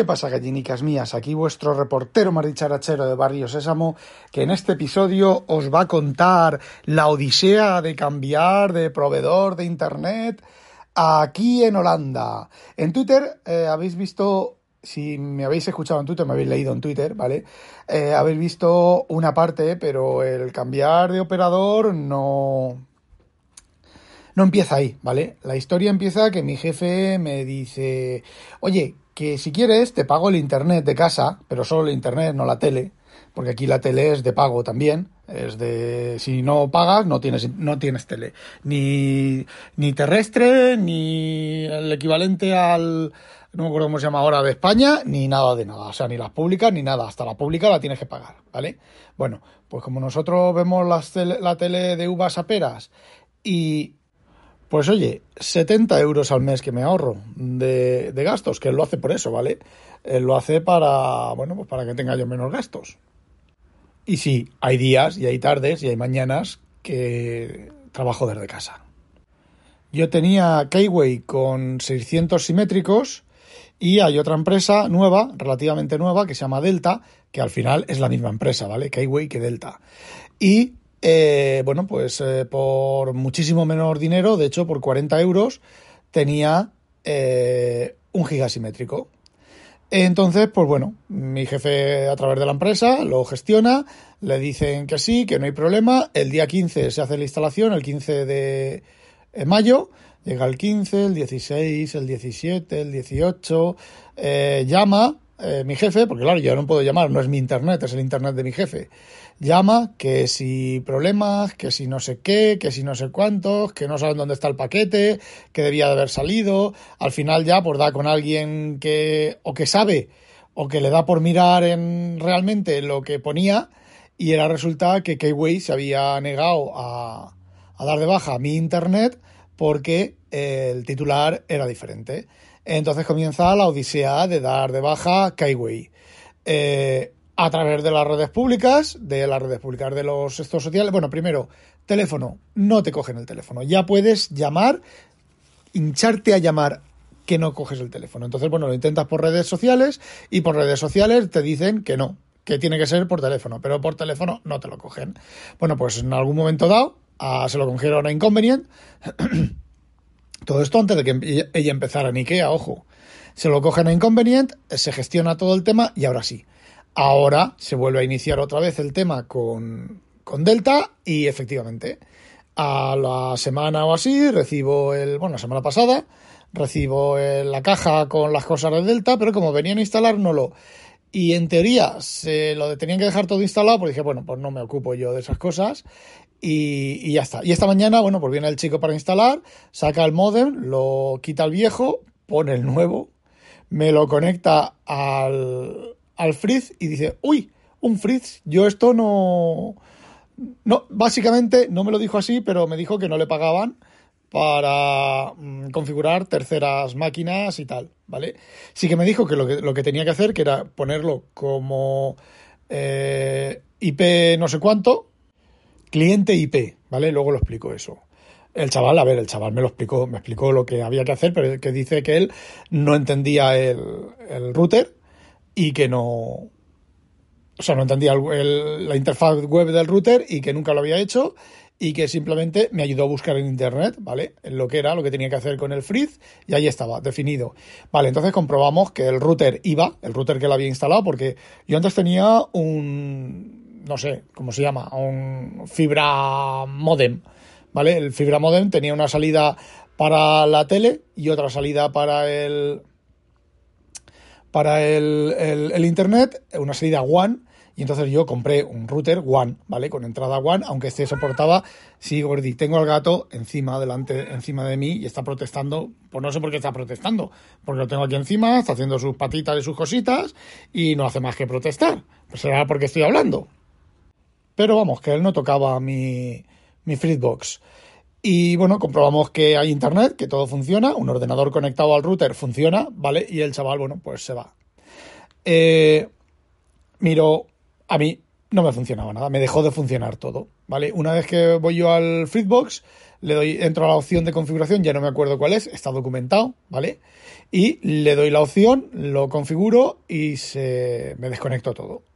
¿Qué pasa, gallinicas mías? Aquí vuestro reportero maricharachero de Barrio Sésamo, que en este episodio os va a contar la odisea de cambiar de proveedor de internet aquí en Holanda. En Twitter eh, habéis visto, si me habéis escuchado en Twitter, me habéis leído en Twitter, ¿vale? Eh, habéis visto una parte, pero el cambiar de operador no, no empieza ahí, ¿vale? La historia empieza que mi jefe me dice, oye, que si quieres te pago el internet de casa, pero solo el internet, no la tele, porque aquí la tele es de pago también, es de si no pagas no tienes no tienes tele, ni ni terrestre ni el equivalente al no me acuerdo cómo se llama ahora de España, ni nada de nada, o sea, ni las públicas ni nada, hasta la pública la tienes que pagar, ¿vale? Bueno, pues como nosotros vemos las la tele de uvas a peras y pues oye, 70 euros al mes que me ahorro de, gastos, que él lo hace por eso, ¿vale? Él lo hace para, bueno, pues para que tenga yo menos gastos. Y sí, hay días y hay tardes y hay mañanas que trabajo desde casa. Yo tenía Kayway con 600 simétricos y hay otra empresa nueva, relativamente nueva, que se llama Delta, que al final es la misma empresa, ¿vale? Kayway que Delta. Y eh, bueno, pues eh, por muchísimo menor dinero, de hecho por 40 euros, tenía eh, un gigasimétrico. Entonces, pues bueno, mi jefe a través de la empresa lo gestiona, le dicen que sí, que no hay problema. El día 15 se hace la instalación, el 15 de mayo, llega el 15, el 16, el 17, el 18, llama mi jefe, porque claro, yo no puedo llamar, no es mi internet, es el internet de mi jefe llama, que si problemas, que si no sé qué, que si no sé cuántos, que no saben dónde está el paquete, que debía de haber salido. Al final ya pues da con alguien que o que sabe o que le da por mirar en realmente lo que ponía y era resulta que Keyway se había negado a, a dar de baja mi internet porque el titular era diferente. Entonces comienza la odisea de dar de baja Keyway. Eh, a través de las redes públicas, de las redes públicas de los estos sociales. Bueno, primero, teléfono, no te cogen el teléfono. Ya puedes llamar, hincharte a llamar que no coges el teléfono. Entonces, bueno, lo intentas por redes sociales y por redes sociales te dicen que no, que tiene que ser por teléfono, pero por teléfono no te lo cogen. Bueno, pues en algún momento dado se lo cogieron a Inconvenient. todo esto antes de que ella empezara en Ikea, ojo. Se lo cogen a Inconvenient, se gestiona todo el tema y ahora sí. Ahora se vuelve a iniciar otra vez el tema con, Delta y efectivamente a la semana o así recibo el, bueno, la semana pasada recibo la caja con las cosas de Delta, pero como venían a instalar no lo... Y en teoría se lo tenían que dejar todo instalado, porque dije, bueno, pues no me ocupo yo de esas cosas. Y, ya está. Y esta mañana, bueno, pues viene el chico para instalar, saca el modem, lo quita el viejo, pone el nuevo, me lo conecta al, al Fritz y dice, uy, un Fritz, yo esto no... No, básicamente no me lo dijo así, pero me dijo que no le pagaban para mm, configurar terceras máquinas y tal, ¿vale? Sí que me dijo que lo que, lo que tenía que hacer, que era ponerlo como eh, IP no sé cuánto, cliente IP, ¿vale? Luego lo explico eso. El chaval, a ver, el chaval me lo explicó, me explicó lo que había que hacer, pero que dice que él no entendía el, el router y que no. O sea, no entendía la interfaz web del router y que nunca lo había hecho y que simplemente me ayudó a buscar en internet, ¿vale? Lo que era, lo que tenía que hacer con el Frizz y ahí estaba, definido. Vale, entonces comprobamos que el router iba, el router que lo había instalado, porque yo antes tenía un, no sé, ¿cómo se llama? Un fibra modem, ¿vale? El fibra modem tenía una salida para la tele y otra salida para el, para el, el, Internet, una salida WAN, y entonces yo compré un router WAN, ¿vale? Con entrada WAN, aunque este soportaba, sí, Gordi, tengo al gato encima, delante, encima de mí y está protestando, pues no sé por qué está protestando, porque lo tengo aquí encima, está haciendo sus patitas y sus cositas y no hace más que protestar. Pues será porque estoy hablando. Pero vamos, que él no tocaba mi, mi Fritzbox. Y bueno, comprobamos que hay internet, que todo funciona, un ordenador conectado al router funciona, ¿vale? Y el chaval, bueno, pues se va. Eh, miro, a mí no me funcionaba nada, me dejó de funcionar todo. ¿vale? Una vez que voy yo al Fritzbox, le doy, entro a la opción de configuración, ya no me acuerdo cuál es, está documentado, ¿vale? Y le doy la opción, lo configuro y se me desconecto todo.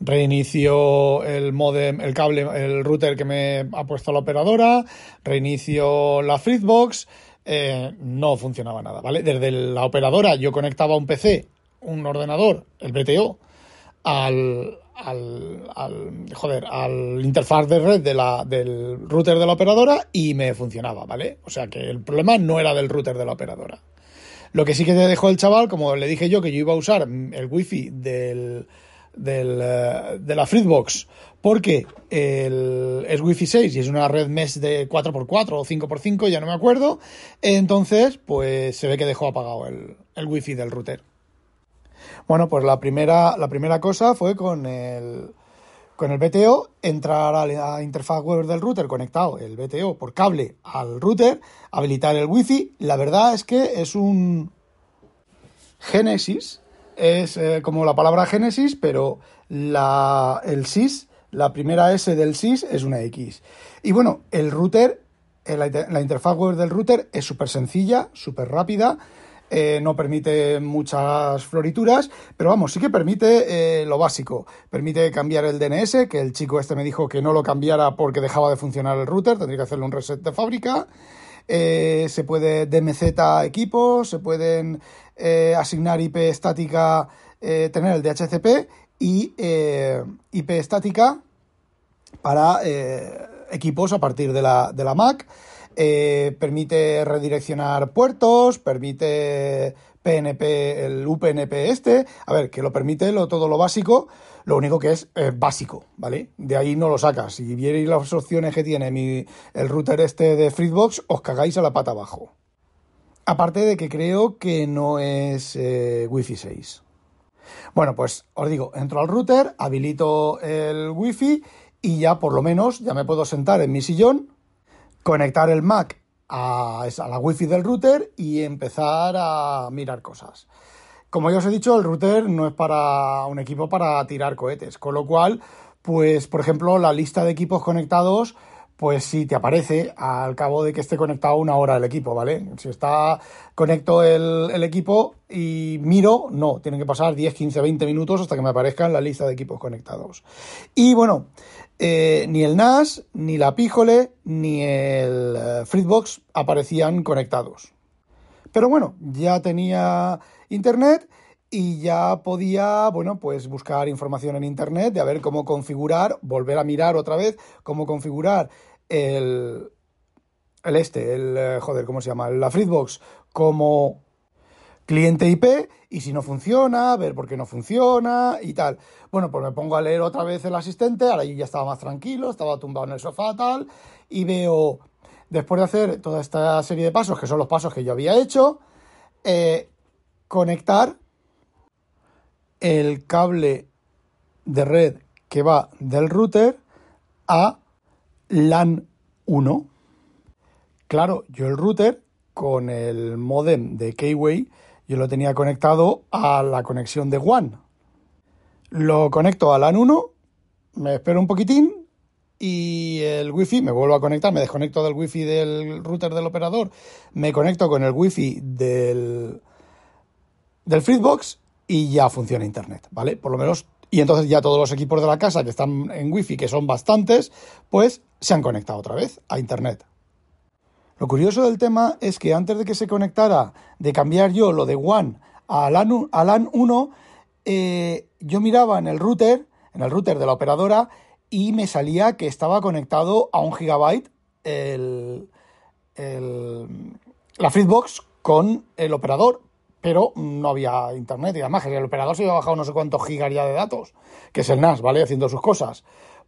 Reinicio el modem, el cable, el router que me ha puesto la operadora, reinicio la Fritzbox, eh, no funcionaba nada, ¿vale? Desde la operadora yo conectaba un PC, un ordenador, el BTO, al, al, al, joder, al interfaz de red del router de la operadora y me funcionaba, ¿vale? O sea que el problema no era del router de la operadora. Lo que sí que te dejó el chaval, como le dije yo que yo iba a usar el wifi del, del, eh, de la Fritzbox porque el, es Wi-Fi 6 y es una red mesh de 4x4 o 5x5, ya no me acuerdo. Entonces, pues se ve que dejó apagado el, el Wi-Fi del router. Bueno, pues la primera, la primera cosa fue con el, con el BTO, entrar a la interfaz web del router conectado, el BTO por cable al router, habilitar el Wi-Fi. La verdad es que es un Genesis, es eh, como la palabra Génesis, pero la, el SIS, la primera S del SIS es una X. Y bueno, el router, eh, la, interfaz web del router es súper sencilla, súper rápida. Eh, no permite muchas florituras, pero vamos, sí que permite lo básico. Permite cambiar el DNS, que el chico este me dijo que no lo cambiara porque dejaba de funcionar el router, tendría que hacerle un reset de fábrica. Se puede DMZ equipos, se pueden asignar IP estática, tener el DHCP y IP estática para equipos a partir de la, de la Mac. Eh, permite redireccionar puertos, permite PNP, el UPnP este, a ver, que lo permite lo, todo lo básico, lo único que es eh, básico, ¿vale? De ahí no lo sacas. Si vierais las opciones que tiene mi, el router este de Fritzbox, os cagáis a la pata abajo. Aparte de que creo que no es eh, Wi-Fi 6. Bueno, pues os digo, entro al router, habilito el Wi-Fi y ya por lo menos ya me puedo sentar en mi sillón conectar el Mac a, la wifi del router y empezar a mirar cosas. Como ya os he dicho, el router no es para un equipo para tirar cohetes, con lo cual, pues, por ejemplo, la lista de equipos conectados, pues sí te aparece al cabo de que esté conectado una hora el equipo, ¿vale? Si está conecto el, equipo y miro, no, tienen que pasar 10, 15, 20 minutos hasta que me aparezca en la lista de equipos conectados. Y bueno, eh, ni el NAS, ni la Píjole, ni el eh, Fritzbox aparecían conectados. Pero bueno, ya tenía internet y ya podía, bueno, pues buscar información en internet de a ver cómo configurar, volver a mirar otra vez cómo configurar el, el este, el, eh, joder, ¿cómo se llama? La Fritzbox como cliente IP y si no funciona, ver por qué no funciona y tal. Bueno, pues me pongo a leer otra vez el asistente, ahora yo ya estaba más tranquilo, estaba tumbado en el sofá tal y veo, después de hacer toda esta serie de pasos, que son los pasos que yo había hecho, eh, conectar el cable de red que va del router a LAN 1. Claro, yo el router con el modem de Keyway yo lo tenía conectado a la conexión de WAN. Lo conecto a LAN 1, me espero un poquitín y el wifi me vuelvo a conectar, me desconecto del wifi del router del operador, me conecto con el wifi del, del Fritzbox y ya funciona internet, ¿vale? Por lo menos y entonces ya todos los equipos de la casa que están en wifi, que son bastantes, pues se han conectado otra vez a internet. Lo curioso del tema es que antes de que se conectara, de cambiar yo lo de WAN a LAN, 1, eh, yo miraba en el router, en el router de la operadora, y me salía que estaba conectado a un gigabyte la Fritzbox con el operador, pero no había internet y además el operador se había bajado no sé cuántos gigas ya de datos, que es el NAS, ¿vale? Haciendo sus cosas.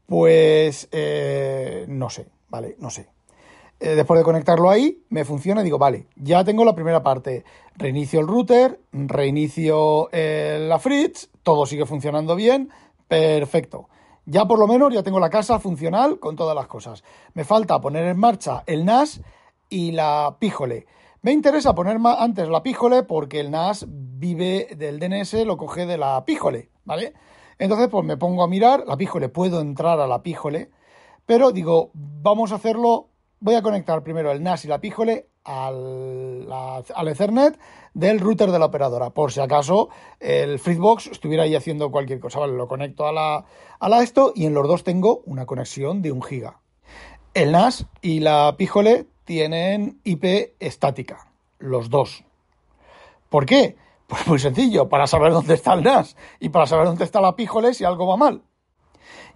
Pues eh, no sé, ¿vale? No sé. Eh, después de conectarlo ahí, me funciona y digo, vale, ya tengo la primera parte. Reinicio el router, reinicio eh, la Fritz, todo sigue funcionando bien, perfecto. Ya por lo menos ya tengo la casa funcional con todas las cosas. Me falta poner en marcha el NAS y la Píjole. Me interesa poner antes la Píjole porque el NAS vive del DNS, lo coge de la Píjole, ¿vale? Entonces, pues me pongo a mirar, la Píjole, puedo entrar a la Píjole, Pero digo, vamos a hacerlo, voy a conectar primero el NAS y la píjole al, al, Ethernet del router de la operadora, por si acaso el Fritzbox estuviera ahí haciendo cualquier cosa. Vale, lo conecto a la, a la esto y en los dos tengo una conexión de un giga. El NAS y la píjole tienen IP estática, los dos. ¿Por qué? Pues muy sencillo, para saber dónde está el NAS y para saber dónde está la píjole si algo va mal.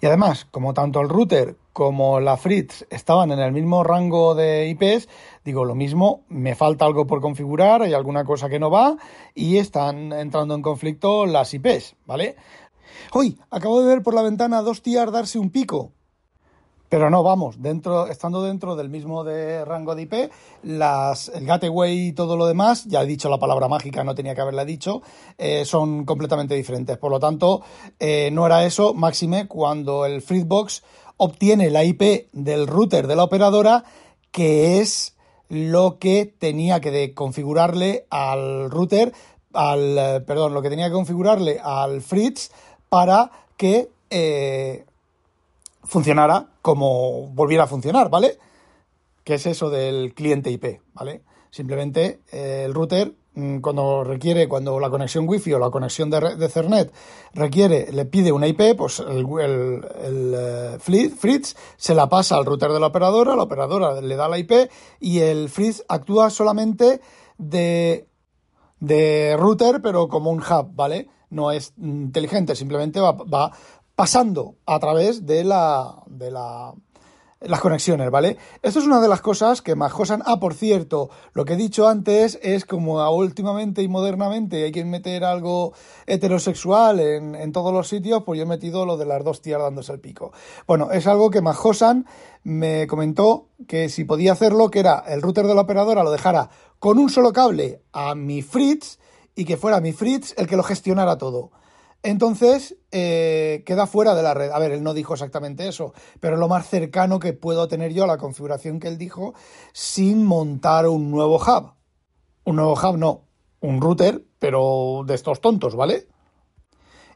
Y además, como tanto el router como la Fritz estaban en el mismo rango de IPs, digo lo mismo, me falta algo por configurar, hay alguna cosa que no va y están entrando en conflicto las IPs, ¿vale? Hoy acabo de ver por la ventana dos tías darse un pico. Pero no, vamos, estando dentro del mismo de rango de IP, el gateway y todo lo demás, ya he dicho la palabra mágica, no tenía que haberla dicho, eh, son completamente diferentes. Por lo tanto, eh, no era eso, máxime, cuando el Fritzbox obtiene la IP del router de la operadora, que es lo que tenía que configurarle al router, al, eh, perdón, lo que tenía que configurarle al Fritz para que funcionara como volviera a funcionar, ¿vale? ¿Qué es eso del cliente IP, ¿vale? Simplemente eh, el router mm, cuando requiere, cuando la conexión Wi-Fi o la conexión de, de Ethernet requiere, le pide una IP, pues el, el, eh, Fritz se la pasa al router de la operadora, la operadora le da la IP y el Fritz actúa solamente de, de router, pero como un hub, ¿vale? No es inteligente, simplemente va, va pasando a través de la, de la, las conexiones, ¿vale? Esto es una de las cosas que más josan. Ah, por cierto, lo que he dicho antes es como últimamente y modernamente hay que meter algo heterosexual en, en, todos los sitios, pues yo he metido lo de las dos tías dándose el pico. Bueno, es algo que Majosan me comentó que si podía hacerlo, que era el router de la operadora lo dejara con un solo cable a mi Fritz y que fuera mi Fritz el que lo gestionara todo. Entonces, eh, queda fuera de la red. A ver, él no dijo exactamente eso, pero lo más cercano que puedo tener yo a la configuración que él dijo sin montar un nuevo hub. Un nuevo hub no, un router, pero de estos tontos, ¿vale?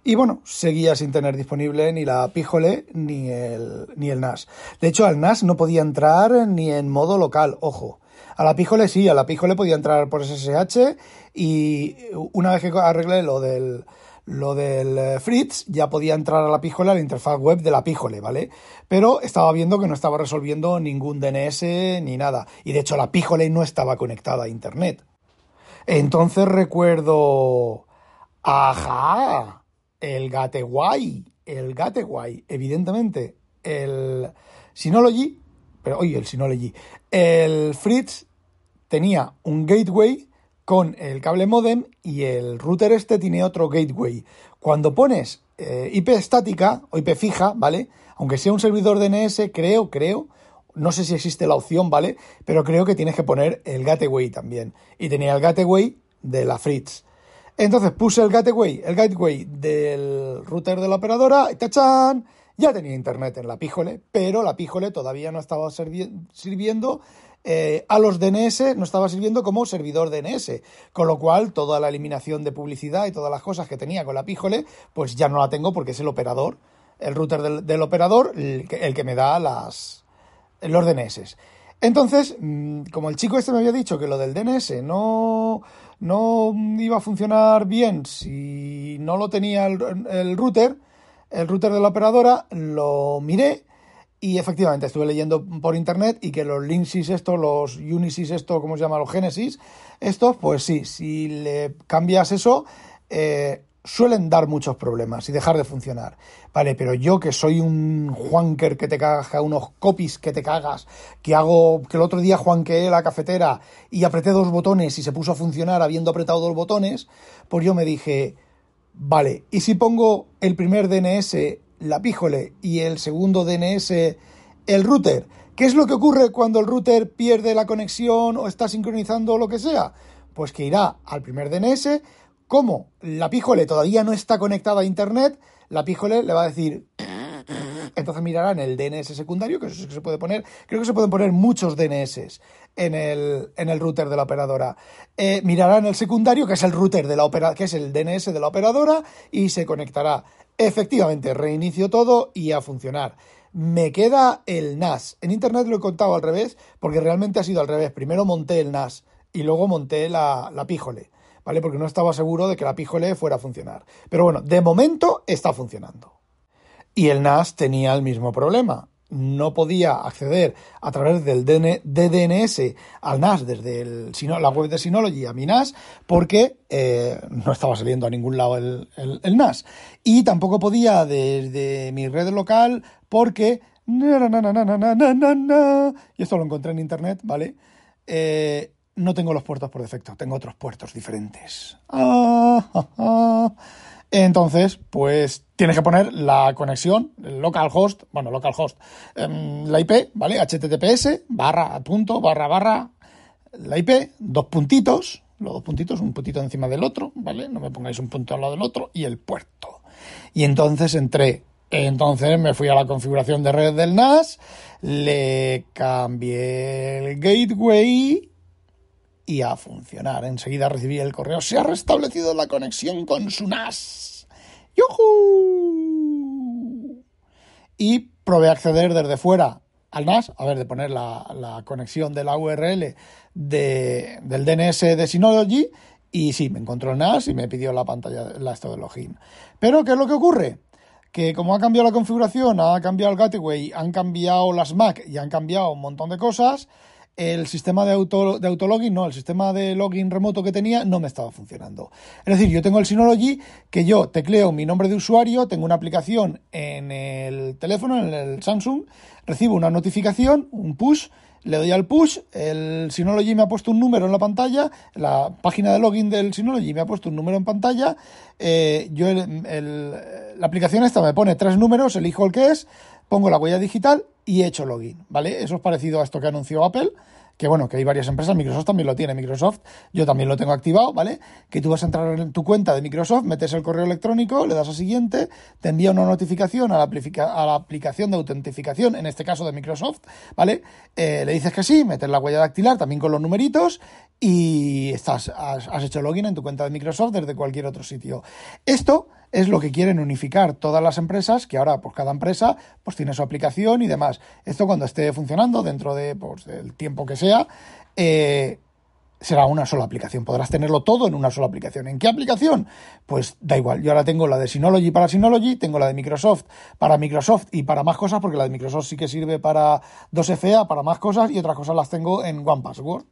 Y bueno, seguía sin tener disponible ni la Píjole ni el, ni el NAS. De hecho, al NAS no podía entrar ni en modo local, ojo. A la Píjole sí, a la Píjole podía entrar por SSH y una vez que arreglé lo del, lo del eh, Fritz ya podía entrar a la píjole, a la interfaz web de la píjole, ¿vale? Pero estaba viendo que no estaba resolviendo ningún DNS ni nada. Y de hecho la píjole no estaba conectada a Internet. Entonces recuerdo... ¡Ajá! El Gateway. El Gateway, evidentemente. El Synology. Pero oye, el Synology. El Fritz tenía un gateway con el cable modem y el router este tiene otro gateway. Cuando pones eh, IP estática o IP fija, ¿vale? Aunque sea un servidor DNS, creo, creo, no sé si existe la opción, ¿vale? Pero creo que tienes que poner el gateway también. Y tenía el gateway de la Fritz. Entonces puse el gateway, el gateway del router de la operadora y ¡tachán! Ya tenía internet en la píjole, pero la píjole todavía no estaba sirviendo eh, a los DNS no estaba sirviendo como servidor DNS, con lo cual toda la eliminación de publicidad y todas las cosas que tenía con la Píjole, pues ya no la tengo porque es el operador, el router del, operador, el que, me da las, los DNS. Entonces, mm, como el chico este me había dicho que lo del DNS no, no iba a funcionar bien si no lo tenía el, el router, el router de la operadora, lo miré y efectivamente, estuve leyendo por internet y que los Linksys estos, los Unisys esto, ¿cómo se llama? Los Genesis, estos, pues sí, si le cambias eso, eh, suelen dar muchos problemas y dejar de funcionar. Vale, pero yo que soy un Juanker que te cagas, unos copies que te cagas, que hago, que el otro día juanqueé la cafetera y apreté dos botones y se puso a funcionar habiendo apretado dos botones, pues yo me dije, vale, ¿y si pongo el primer DNS la píjole y el segundo DNS el router. ¿Qué es lo que ocurre cuando el router pierde la conexión o está sincronizando o lo que sea? Pues que irá al primer DNS. Como la píjole todavía no está conectada a Internet, la píjole le va a decir... Entonces mirará en el DNS secundario, que eso que se puede poner. Creo que se pueden poner muchos DNS en el, en el router de la operadora. Eh, mirará en el secundario, que es el router de la que es el DNS de la operadora, y se conectará. Efectivamente, reinicio todo y a funcionar. me queda el NAS. En internet lo he contado al revés, porque realmente ha sido al revés. Primero monté el NAS y luego monté la, la píjole, ¿vale? Porque no estaba seguro de que la píjole fuera a funcionar. Pero bueno, de momento está funcionando. Y el NAS tenía el mismo problema no podía acceder a través del DDNS al NAS desde el, la web de Synology a mi NAS porque eh, no estaba saliendo a ningún lado el, NAS. Y tampoco podía desde mi red local porque... Y esto lo encontré en internet, ¿vale? Eh, no tengo los puertos por defecto, tengo otros puertos diferentes. Ah, entonces, pues tienes que poner la conexión, localhost, bueno, localhost, em, la IP, ¿vale? HTTPS, barra, punto, barra, barra, la IP, dos puntitos, los dos puntitos, un puntito encima del otro, ¿vale? No me pongáis un punto al lado del otro, y el puerto. Y entonces entré. Entonces me fui a la configuración de red del NAS, le cambié el gateway y a funcionar. Enseguida recibí el correo. Se ha restablecido la conexión con su NAS. ¡Yuhu! Y probé acceder desde fuera al NAS, a ver, de poner la, conexión de la URL de, del DNS de Synology. Y sí, me encontró el NAS y me pidió la pantalla, la esto de login. Pero, ¿qué es lo que ocurre? que como ha cambiado la configuración, ha cambiado el gateway, han cambiado las MAC y han cambiado un montón de cosas, el sistema de, auto, de autologin, no, el sistema de login remoto que tenía no me estaba funcionando. Es decir, yo tengo el Synology que yo tecleo mi nombre de usuario, tengo una aplicación en el teléfono, en el Samsung, recibo una notificación, un push, le doy al push, el Synology me ha puesto un número en la pantalla, la página de login del Synology me ha puesto un número en pantalla, eh, yo la aplicación esta me pone tres números, elijo el que es, pongo la huella digital y he hecho login, ¿vale? Eso es parecido a esto que anunció Apple, que bueno, que hay varias empresas, Microsoft también lo tiene, Microsoft, yo también lo tengo activado, ¿vale? Que tú vas a entrar en tu cuenta de Microsoft, metes el correo electrónico, le das a siguiente, te envía una notificación a la, aplicación de autentificación, en este caso de Microsoft, ¿vale? Eh, le dices que sí, metes la huella dactilar también con los numeritos y estás, has hecho login en tu cuenta de Microsoft desde cualquier otro sitio. Esto es lo que quieren unificar todas las empresas, que ahora pues cada empresa pues tiene su aplicación y demás. Esto cuando esté funcionando dentro de pues, del tiempo que sea, eh, será una sola aplicación. Podrás tenerlo todo en una sola aplicación. ¿En qué aplicación? Pues da igual. Yo ahora tengo la de Synology para Synology, tengo la de Microsoft para Microsoft y para más cosas, porque la de Microsoft sí que sirve para 2FA, para más cosas, y otras cosas las tengo en One Password.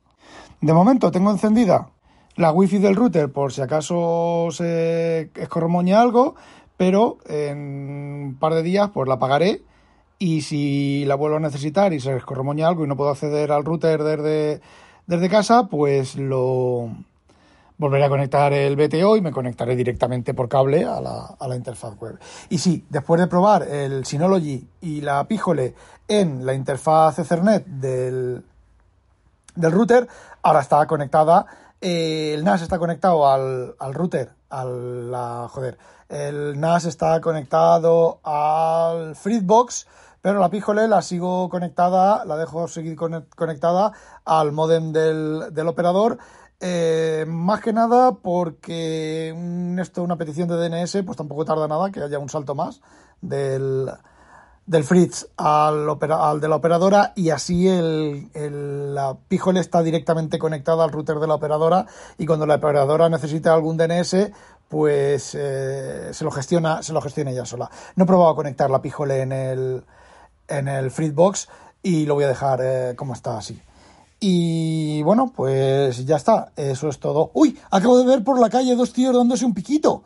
De momento tengo encendida la wifi del router por si acaso se escormoña algo, pero en un par de días pues la apagaré y si la vuelvo a necesitar y se escormoña algo y no puedo acceder al router desde, desde casa, pues lo volveré a conectar el BTO y me conectaré directamente por cable a la, a la interfaz web. Y sí, después de probar el Synology y la Píjole en la interfaz Ethernet del, del router, ahora está conectada eh, el NAS está conectado al, router, al la, joder, el NAS está conectado al Freebox, pero la Pijole la sigo conectada, la dejo seguir conectada al modem del, operador. Eh, más que nada porque esto, una petición de DNS, pues tampoco tarda nada que haya un salto más del, del Fritz al, al, de la operadora y así el, la Pijole está directamente conectada al router de la operadora y cuando la operadora necesita algún DNS pues eh, se lo gestiona se lo gestiona ella sola. No he probado a conectar la Pijole en el en el Fritzbox y lo voy a dejar eh, como está así. Y bueno, pues ya está, eso es todo. Uy, acabo de ver por la calle dos tíos dándose un piquito.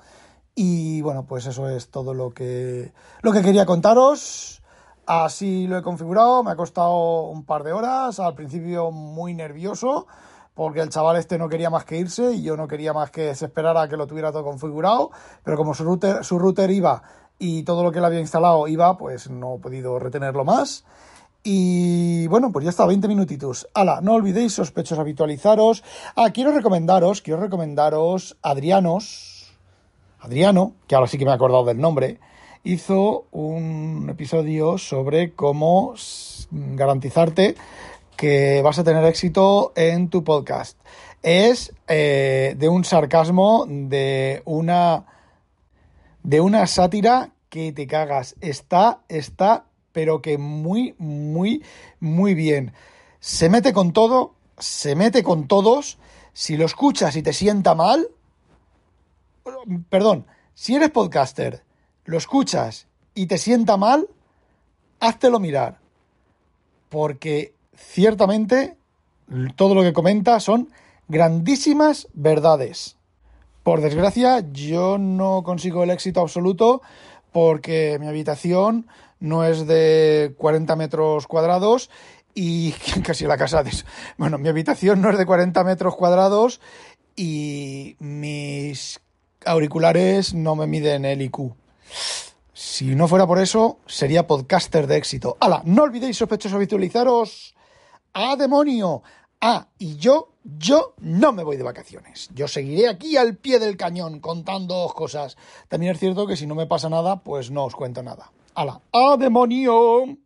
Y bueno, pues eso es todo lo que, lo que quería contaros. Así lo he configurado, me ha costado un par de horas, al principio muy nervioso, porque el chaval este no quería más que irse y yo no quería más que se esperara que lo tuviera todo configurado, pero como su router, su router iba y todo lo que él había instalado iba, pues no he podido retenerlo más. Y bueno, pues ya está, 20 minutitos. Hala, no olvidéis, sospechosos, habitualizaros. Ah, quiero recomendaros, quiero recomendaros Adrianos, Adriano, que ahora sí que me he acordado del nombre, hizo un episodio sobre cómo garantizarte que vas a tener éxito en tu podcast. Es eh, de un sarcasmo, de una, de una sátira que te cagas. Está, está pero que muy, muy, muy bien. Se mete con todo, se mete con todos. Si lo escuchas y te sienta mal, perdón, si eres podcaster, lo escuchas y te sienta mal, háztelo mirar. Porque ciertamente todo lo que comenta son grandísimas verdades. Por desgracia, yo no consigo el éxito absoluto porque mi habitación no es de 40 metros cuadrados y casi la casa de... Bueno, mi habitación no es de 40 metros cuadrados y mis auriculares no me miden el IQ. Si no fuera por eso, sería podcaster de éxito. ¡Hala! No olvidéis, sospechosos, visualizaros. ¡A demonio! Ah, y yo, yo no me voy de vacaciones. Yo seguiré aquí al pie del cañón contando cosas. También es cierto que si no me pasa nada, pues no os cuento nada. ¡Hala! ¡A demonio!